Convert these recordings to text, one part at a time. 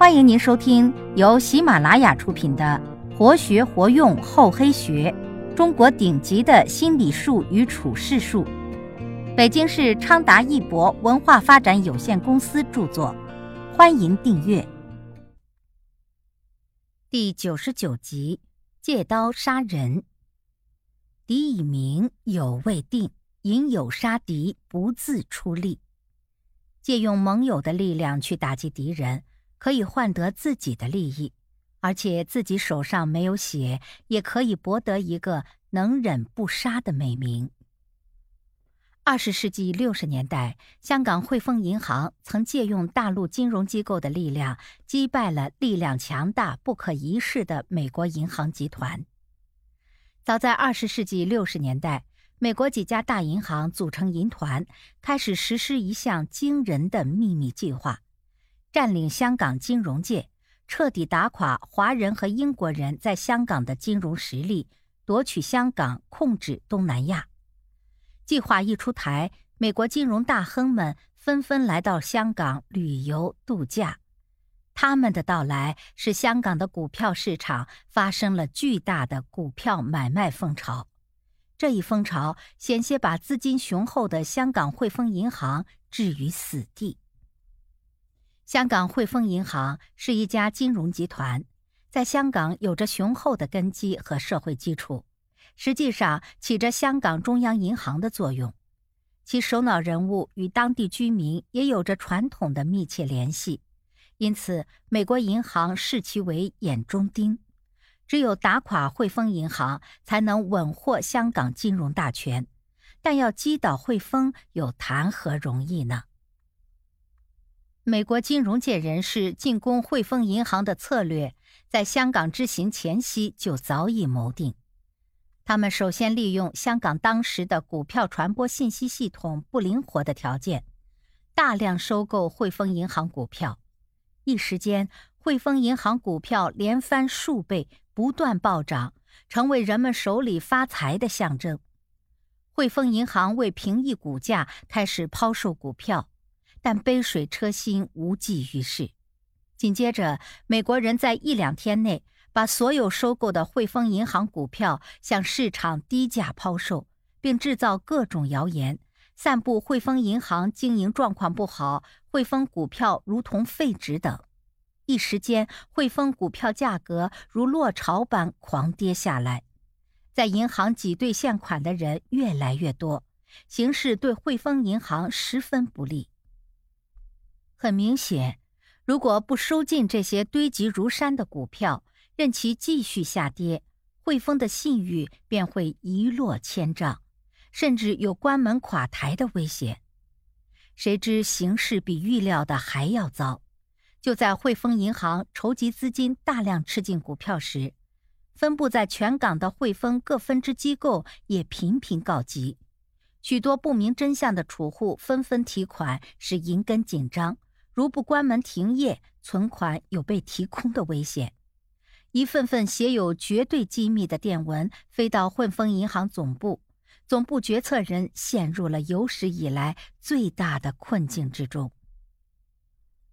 欢迎您收听由喜马拉雅出品的《活学活用厚黑学：中国顶级的心理术与处世术》，北京市昌达一博文化发展有限公司著作。欢迎订阅。第九十九集：借刀杀人。敌已明，友未定，引友杀敌，不自出力。借用盟友的力量去打击敌人。可以换得自己的利益，而且自己手上没有血，也可以博得一个能忍不杀的美名。二十世纪六十年代，香港汇丰银行曾借用大陆金融机构的力量，击败了力量强大、不可一世的美国银行集团。早在二十世纪六十年代，美国几家大银行组成银团，开始实施一项惊人的秘密计划。占领香港金融界，彻底打垮华人和英国人在香港的金融实力，夺取香港，控制东南亚。计划一出台，美国金融大亨们纷纷来到香港旅游度假。他们的到来使香港的股票市场发生了巨大的股票买卖风潮。这一风潮险些把资金雄厚的香港汇丰银行置于死地。香港汇丰银行是一家金融集团，在香港有着雄厚的根基和社会基础，实际上起着香港中央银行的作用。其首脑人物与当地居民也有着传统的密切联系，因此美国银行视其为眼中钉。只有打垮汇丰银行，才能稳获香港金融大权。但要击倒汇丰，又谈何容易呢？美国金融界人士进攻汇丰银行的策略，在香港之行前夕就早已谋定。他们首先利用香港当时的股票传播信息系统不灵活的条件，大量收购汇丰银行股票。一时间，汇丰银行股票连翻数倍，不断暴涨，成为人们手里发财的象征。汇丰银行为平抑股价，开始抛售股票。但杯水车薪，无济于事。紧接着，美国人在一两天内把所有收购的汇丰银行股票向市场低价抛售，并制造各种谣言，散布汇丰银行经营状况不好、汇丰股票如同废纸等。一时间，汇丰股票价格如落潮般狂跌下来，在银行挤兑现款的人越来越多，形势对汇丰银行十分不利。很明显，如果不收进这些堆积如山的股票，任其继续下跌，汇丰的信誉便会一落千丈，甚至有关门垮台的危险。谁知形势比预料的还要糟。就在汇丰银行筹集资金、大量吃进股票时，分布在全港的汇丰各分支机构也频频告急，许多不明真相的储户纷纷提款，使银根紧张。如不关门停业，存款有被提空的危险。一份份写有绝对机密的电文飞到汇丰银行总部，总部决策人陷入了有史以来最大的困境之中。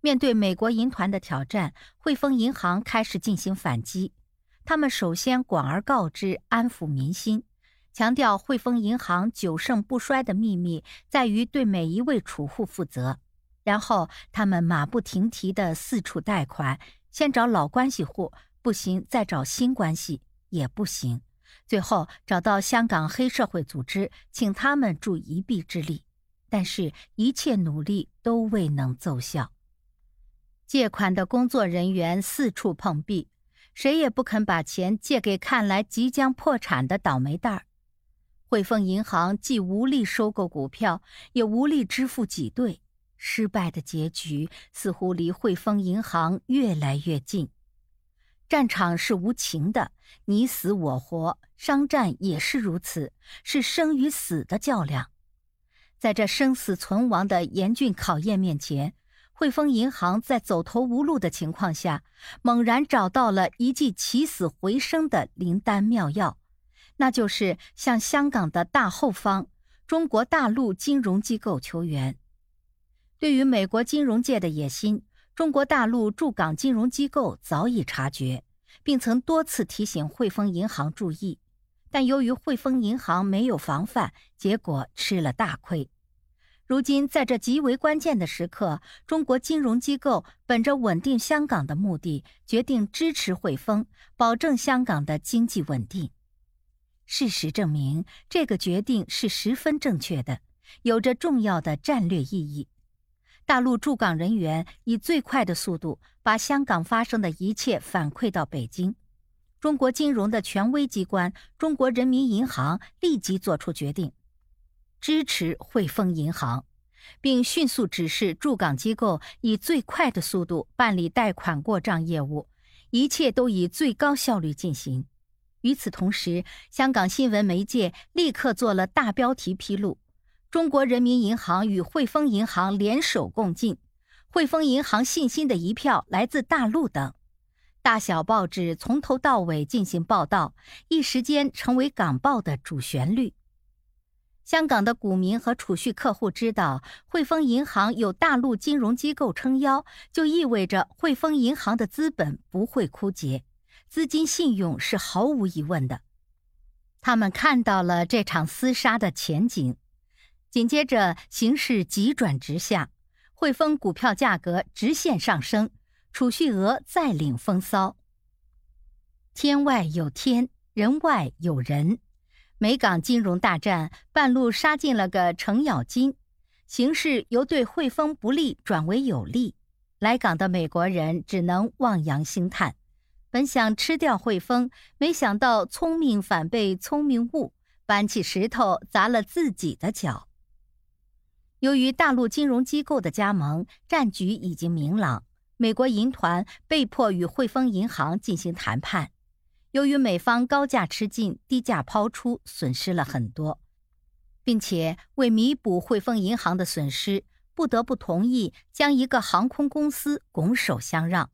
面对美国银团的挑战，汇丰银行开始进行反击。他们首先广而告之，安抚民心，强调汇丰银行久盛不衰的秘密在于对每一位储户负责。然后他们马不停蹄地四处贷款，先找老关系户，不行再找新关系，也不行，最后找到香港黑社会组织，请他们助一臂之力。但是，一切努力都未能奏效。借款的工作人员四处碰壁，谁也不肯把钱借给看来即将破产的倒霉蛋儿。汇丰银行既无力收购股票，也无力支付挤兑。失败的结局似乎离汇丰银行越来越近。战场是无情的，你死我活；商战也是如此，是生与死的较量。在这生死存亡的严峻考验面前，汇丰银行在走投无路的情况下，猛然找到了一剂起死回生的灵丹妙药，那就是向香港的大后方——中国大陆金融机构求援。对于美国金融界的野心，中国大陆驻港金融机构早已察觉，并曾多次提醒汇丰银行注意，但由于汇丰银行没有防范，结果吃了大亏。如今在这极为关键的时刻，中国金融机构本着稳定香港的目的，决定支持汇丰，保证香港的经济稳定。事实证明，这个决定是十分正确的，有着重要的战略意义。大陆驻港人员以最快的速度把香港发生的一切反馈到北京，中国金融的权威机关中国人民银行立即作出决定，支持汇丰银行，并迅速指示驻港机构以最快的速度办理贷款过账业务，一切都以最高效率进行。与此同时，香港新闻媒介立刻做了大标题披露。中国人民银行与汇丰银行联手共进，汇丰银行信心的一票来自大陆等，大小报纸从头到尾进行报道，一时间成为港报的主旋律。香港的股民和储蓄客户知道汇丰银行有大陆金融机构撑腰，就意味着汇丰银行的资本不会枯竭，资金信用是毫无疑问的。他们看到了这场厮杀的前景。紧接着，形势急转直下，汇丰股票价格直线上升，储蓄额再领风骚。天外有天，人外有人，美港金融大战半路杀进了个程咬金，形势由对汇丰不利转为有利，来港的美国人只能望洋兴叹，本想吃掉汇丰，没想到聪明反被聪明误，搬起石头砸了自己的脚。由于大陆金融机构的加盟，战局已经明朗。美国银团被迫与汇丰银行进行谈判。由于美方高价吃进、低价抛出，损失了很多，并且为弥补汇丰银行的损失，不得不同意将一个航空公司拱手相让。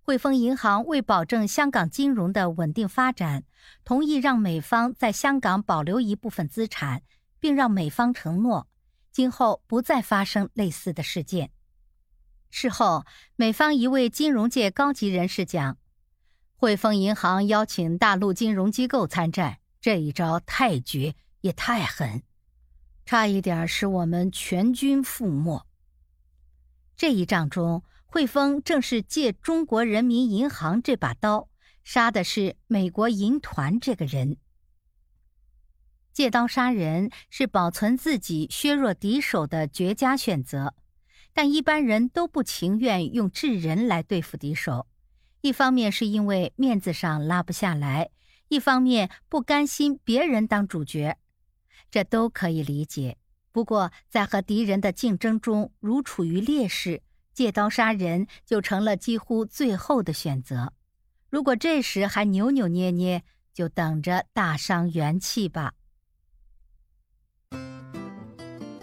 汇丰银行为保证香港金融的稳定发展，同意让美方在香港保留一部分资产，并让美方承诺。今后不再发生类似的事件。事后，美方一位金融界高级人士讲：“汇丰银行邀请大陆金融机构参战，这一招太绝也太狠，差一点使我们全军覆没。”这一仗中，汇丰正是借中国人民银行这把刀，杀的是美国银团这个人。借刀杀人是保存自己、削弱敌手的绝佳选择，但一般人都不情愿用智人来对付敌手。一方面是因为面子上拉不下来，一方面不甘心别人当主角，这都可以理解。不过，在和敌人的竞争中，如处于劣势，借刀杀人就成了几乎最后的选择。如果这时还扭扭捏捏，就等着大伤元气吧。